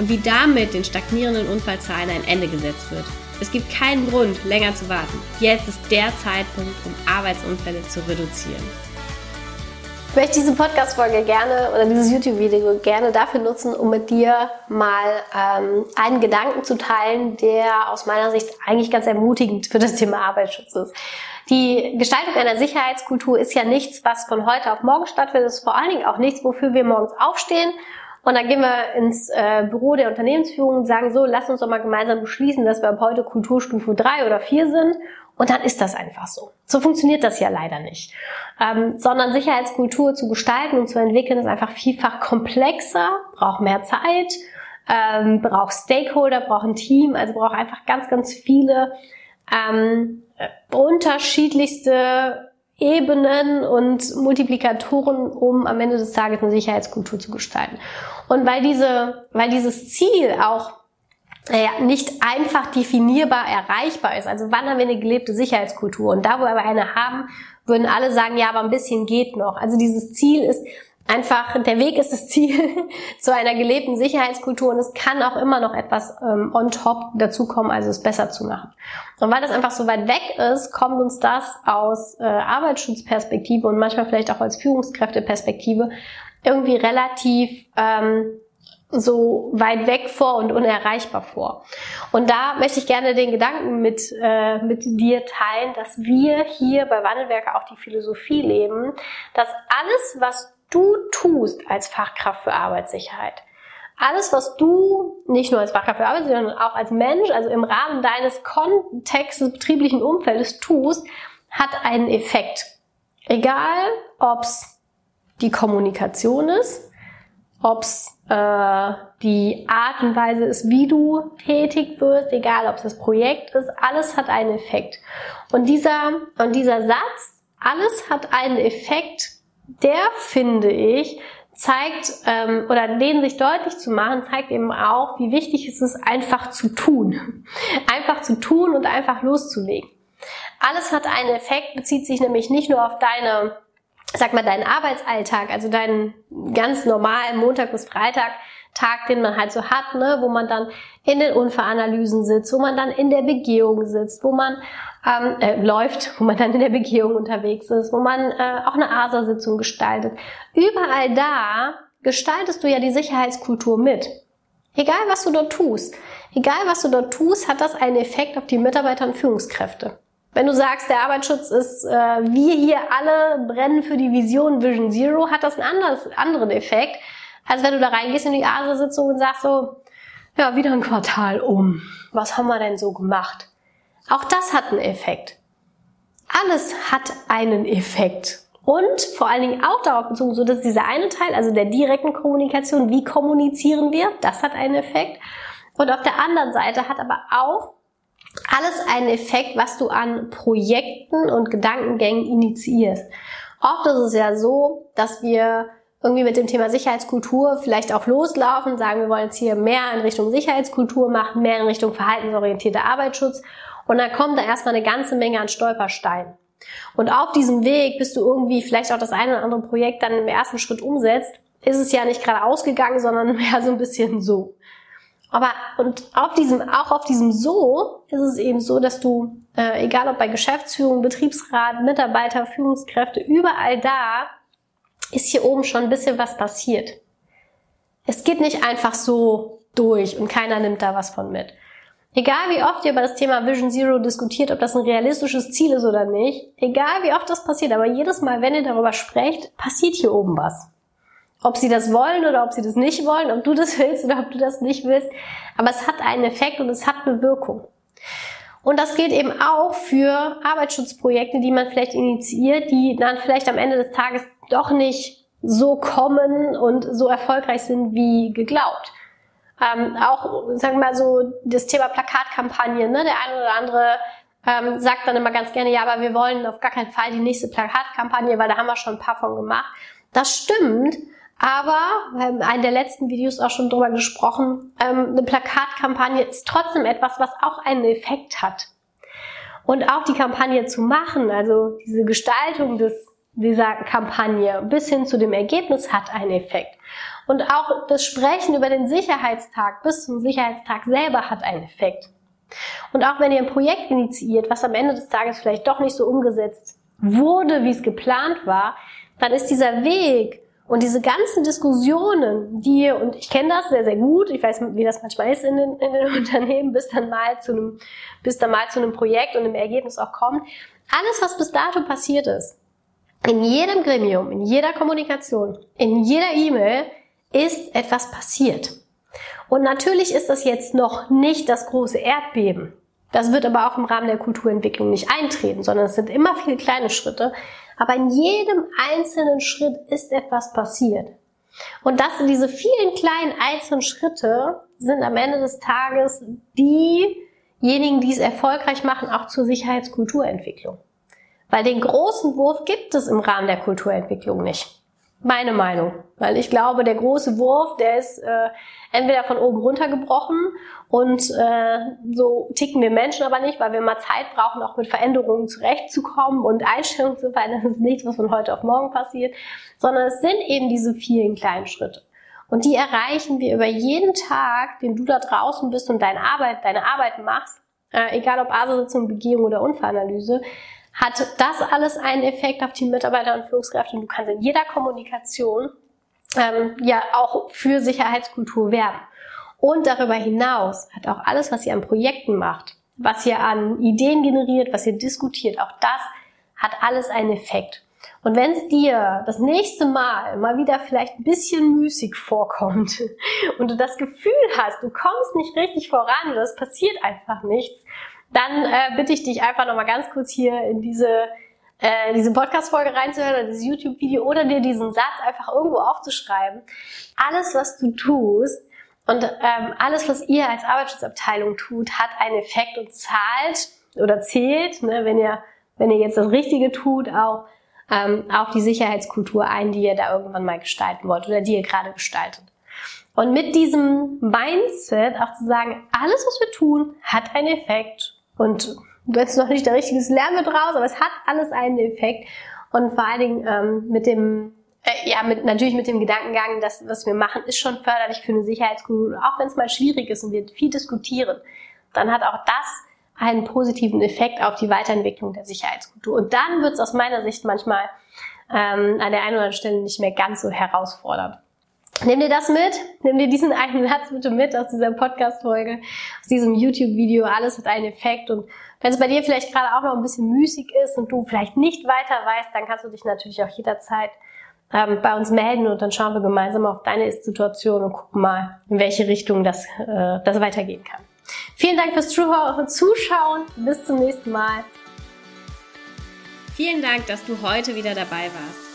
und wie damit den stagnierenden Unfallzahlen ein Ende gesetzt wird. Es gibt keinen Grund, länger zu warten. Jetzt ist der Zeitpunkt, um Arbeitsunfälle zu reduzieren. Ich möchte diese Podcast-Folge gerne oder dieses YouTube-Video gerne dafür nutzen, um mit dir mal ähm, einen Gedanken zu teilen, der aus meiner Sicht eigentlich ganz ermutigend für das Thema Arbeitsschutz ist. Die Gestaltung einer Sicherheitskultur ist ja nichts, was von heute auf morgen stattfindet. Es ist vor allen Dingen auch nichts, wofür wir morgens aufstehen und dann gehen wir ins äh, Büro der Unternehmensführung und sagen so, lass uns doch mal gemeinsam beschließen, dass wir ab heute Kulturstufe drei oder vier sind. Und dann ist das einfach so. So funktioniert das ja leider nicht. Ähm, sondern Sicherheitskultur zu gestalten und zu entwickeln ist einfach vielfach komplexer, braucht mehr Zeit, ähm, braucht Stakeholder, braucht ein Team, also braucht einfach ganz, ganz viele ähm, unterschiedlichste Ebenen und Multiplikatoren, um am Ende des Tages eine Sicherheitskultur zu gestalten. Und weil diese, weil dieses Ziel auch äh, nicht einfach definierbar erreichbar ist. Also wann haben wir eine gelebte Sicherheitskultur? Und da, wo wir eine haben, würden alle sagen, ja, aber ein bisschen geht noch. Also dieses Ziel ist einfach, der Weg ist das Ziel zu einer gelebten Sicherheitskultur und es kann auch immer noch etwas ähm, on top dazukommen, also es besser zu machen. Und weil das einfach so weit weg ist, kommt uns das aus äh, Arbeitsschutzperspektive und manchmal vielleicht auch als Führungskräfteperspektive irgendwie relativ ähm, so weit weg vor und unerreichbar vor. Und da möchte ich gerne den Gedanken mit, äh, mit dir teilen, dass wir hier bei Wandelwerke auch die Philosophie leben, dass alles, was du tust als Fachkraft für Arbeitssicherheit, alles, was du nicht nur als Fachkraft für Arbeitssicherheit, sondern auch als Mensch, also im Rahmen deines Kontextes, betrieblichen Umfeldes tust, hat einen Effekt. Egal, ob's die Kommunikation ist, ob's äh, die Art und Weise ist, wie du tätig wirst, egal ob es das Projekt ist, alles hat einen Effekt. Und dieser, und dieser Satz, alles hat einen Effekt, der finde ich, zeigt ähm, oder den sich deutlich zu machen, zeigt eben auch, wie wichtig es ist, einfach zu tun. Einfach zu tun und einfach loszulegen. Alles hat einen Effekt, bezieht sich nämlich nicht nur auf deine, sag mal, deinen Arbeitsalltag, also deinen ganz normalen Montag bis Freitag, Tag, den man halt so hat, ne, wo man dann in den Unfallanalysen sitzt, wo man dann in der Begehung sitzt, wo man ähm, äh, läuft, wo man dann in der Begehung unterwegs ist, wo man äh, auch eine ASA-Sitzung gestaltet. Überall da gestaltest du ja die Sicherheitskultur mit. Egal, was du dort tust. Egal, was du dort tust, hat das einen Effekt auf die Mitarbeiter und Führungskräfte. Wenn du sagst, der Arbeitsschutz ist, äh, wir hier alle brennen für die Vision Vision Zero, hat das einen anderes, anderen Effekt, als wenn du da reingehst in die ASA-Sitzung und sagst so, ja, wieder ein Quartal um. Was haben wir denn so gemacht? Auch das hat einen Effekt. Alles hat einen Effekt. Und vor allen Dingen auch darauf bezogen, so dass dieser eine Teil, also der direkten Kommunikation, wie kommunizieren wir, das hat einen Effekt. Und auf der anderen Seite hat aber auch alles einen Effekt, was du an Projekten und Gedankengängen initiierst. Oft ist es ja so, dass wir irgendwie mit dem Thema Sicherheitskultur vielleicht auch loslaufen, sagen, wir wollen jetzt hier mehr in Richtung Sicherheitskultur machen, mehr in Richtung verhaltensorientierter Arbeitsschutz und dann kommt da erstmal eine ganze Menge an Stolpersteinen. Und auf diesem Weg, bis du irgendwie vielleicht auch das eine oder andere Projekt dann im ersten Schritt umsetzt, ist es ja nicht gerade ausgegangen, sondern mehr so ein bisschen so. Aber und auf diesem, auch auf diesem so ist es eben so, dass du, äh, egal ob bei Geschäftsführung, Betriebsrat, Mitarbeiter, Führungskräfte, überall da ist hier oben schon ein bisschen was passiert. Es geht nicht einfach so durch und keiner nimmt da was von mit. Egal wie oft ihr über das Thema Vision Zero diskutiert, ob das ein realistisches Ziel ist oder nicht, egal wie oft das passiert, aber jedes Mal, wenn ihr darüber sprecht, passiert hier oben was. Ob sie das wollen oder ob sie das nicht wollen, ob du das willst oder ob du das nicht willst, aber es hat einen Effekt und es hat eine Wirkung. Und das gilt eben auch für Arbeitsschutzprojekte, die man vielleicht initiiert, die dann vielleicht am Ende des Tages doch nicht so kommen und so erfolgreich sind wie geglaubt. Ähm, auch, sagen wir mal so, das Thema Plakatkampagne, ne? Der eine oder andere ähm, sagt dann immer ganz gerne, ja, aber wir wollen auf gar keinen Fall die nächste Plakatkampagne, weil da haben wir schon ein paar von gemacht. Das stimmt, aber wir haben in einem der letzten Videos auch schon drüber gesprochen, ähm, eine Plakatkampagne ist trotzdem etwas, was auch einen Effekt hat. Und auch die Kampagne zu machen, also diese Gestaltung des, dieser Kampagne bis hin zu dem Ergebnis hat einen Effekt. Und auch das Sprechen über den Sicherheitstag bis zum Sicherheitstag selber hat einen Effekt. Und auch wenn ihr ein Projekt initiiert, was am Ende des Tages vielleicht doch nicht so umgesetzt wurde, wie es geplant war, dann ist dieser Weg und diese ganzen Diskussionen, die, und ich kenne das sehr, sehr gut, ich weiß, wie das manchmal ist in den, in den Unternehmen, bis dann mal zu einem, bis dann mal zu einem Projekt und einem Ergebnis auch kommt. Alles, was bis dato passiert ist, in jedem Gremium, in jeder Kommunikation, in jeder E-Mail, ist etwas passiert. Und natürlich ist das jetzt noch nicht das große Erdbeben. Das wird aber auch im Rahmen der Kulturentwicklung nicht eintreten, sondern es sind immer viele kleine Schritte. Aber in jedem einzelnen Schritt ist etwas passiert. Und das, diese vielen kleinen einzelnen Schritte sind am Ende des Tages diejenigen, die es erfolgreich machen, auch zur Sicherheitskulturentwicklung. Weil den großen Wurf gibt es im Rahmen der Kulturentwicklung nicht. Meine Meinung. Weil ich glaube, der große Wurf, der ist äh, entweder von oben runtergebrochen und äh, so ticken wir Menschen aber nicht, weil wir mal Zeit brauchen, auch mit Veränderungen zurechtzukommen und Einstellungen zu verändern. Das ist nichts, was von heute auf morgen passiert, sondern es sind eben diese vielen kleinen Schritte. Und die erreichen wir über jeden Tag, den du da draußen bist und deine Arbeit, deine Arbeit machst, äh, egal ob ASO-Sitzung, Begehung oder Unfallanalyse, hat das alles einen Effekt auf die Mitarbeiter und Führungskräfte. Und du kannst in jeder Kommunikation ähm, ja auch für Sicherheitskultur werben. Und darüber hinaus hat auch alles, was ihr an Projekten macht, was ihr an Ideen generiert, was ihr diskutiert, auch das hat alles einen Effekt. Und wenn es dir das nächste Mal mal wieder vielleicht ein bisschen müßig vorkommt und du das Gefühl hast, du kommst nicht richtig voran oder es passiert einfach nichts, dann äh, bitte ich dich einfach nochmal ganz kurz hier in diese, äh, diese Podcast-Folge reinzuhören oder dieses YouTube-Video oder dir diesen Satz einfach irgendwo aufzuschreiben. Alles, was du tust und ähm, alles, was ihr als Arbeitsschutzabteilung tut, hat einen Effekt und zahlt oder zählt, ne, wenn ihr wenn ihr jetzt das Richtige tut, auch ähm, auf die Sicherheitskultur ein, die ihr da irgendwann mal gestalten wollt oder die ihr gerade gestaltet. Und mit diesem Mindset auch zu sagen, alles, was wir tun, hat einen Effekt und jetzt noch nicht der richtige Lärm mit raus, aber es hat alles einen Effekt. Und vor allen Dingen ähm, mit dem, äh, ja, mit, natürlich mit dem Gedankengang, dass was wir machen, ist schon förderlich für eine Sicherheitskultur. Auch wenn es mal schwierig ist und wir viel diskutieren, dann hat auch das einen positiven Effekt auf die Weiterentwicklung der Sicherheitskultur. Und dann wird es aus meiner Sicht manchmal ähm, an der einen oder anderen Stelle nicht mehr ganz so herausfordernd. Nimm dir das mit, nimm dir diesen einen Satz bitte mit aus dieser Podcast-Folge, aus diesem YouTube-Video. Alles hat einen Effekt. Und wenn es bei dir vielleicht gerade auch noch ein bisschen müßig ist und du vielleicht nicht weiter weißt, dann kannst du dich natürlich auch jederzeit ähm, bei uns melden und dann schauen wir gemeinsam auf deine Ist-Situation und gucken mal, in welche Richtung das, äh, das weitergehen kann. Vielen Dank fürs Zuschauen. Bis zum nächsten Mal. Vielen Dank, dass du heute wieder dabei warst.